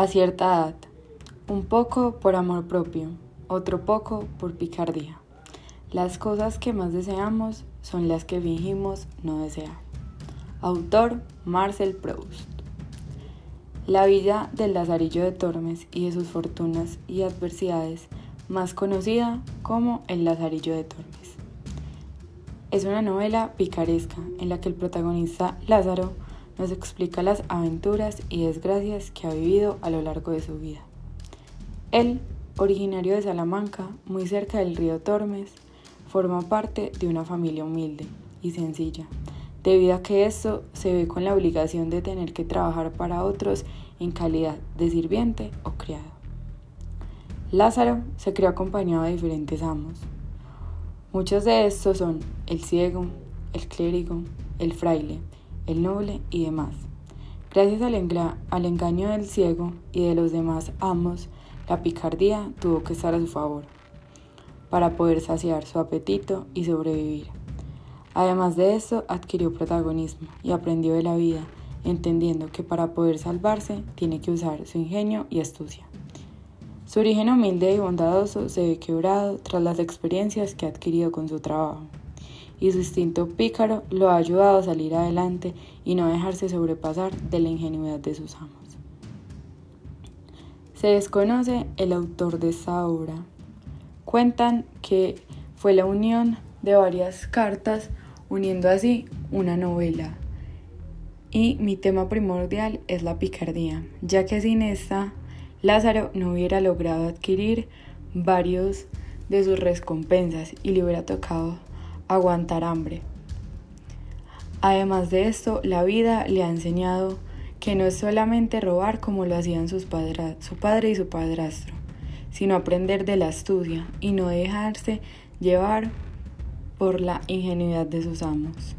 A cierta edad, un poco por amor propio, otro poco por picardía. Las cosas que más deseamos son las que fingimos no desear. Autor Marcel Proust. La vida del Lazarillo de Tormes y de sus fortunas y adversidades, más conocida como El Lazarillo de Tormes. Es una novela picaresca en la que el protagonista Lázaro nos explica las aventuras y desgracias que ha vivido a lo largo de su vida. Él, originario de Salamanca, muy cerca del río Tormes, forma parte de una familia humilde y sencilla, debido a que esto se ve con la obligación de tener que trabajar para otros en calidad de sirviente o criado. Lázaro se crió acompañado de diferentes amos. Muchos de estos son el ciego, el clérigo, el fraile, el noble y demás. Gracias al, engaño del ciego y de los demás amos, la picardía tuvo que estar a su favor para poder saciar su apetito y sobrevivir. Además de eso, adquirió protagonismo y aprendió de la vida, entendiendo que para poder salvarse tiene que usar su ingenio y astucia. Su origen humilde y bondadoso se ve quebrado tras las experiencias que ha adquirido con su trabajo y su instinto pícaro lo ha ayudado a salir adelante y no dejarse sobrepasar de la ingenuidad de sus amos. Se desconoce el autor de esta obra. Cuentan que fue la unión de varias cartas uniendo así una novela. Y mi tema primordial es la picardía, ya que sin esta Lázaro no hubiera logrado adquirir varios de sus recompensas y le hubiera tocado aguantar hambre. Además de esto, la vida le ha enseñado que no es solamente robar como lo hacían sus su padre y su padrastro, sino aprender de la astucia y no dejarse llevar por la ingenuidad de sus amos.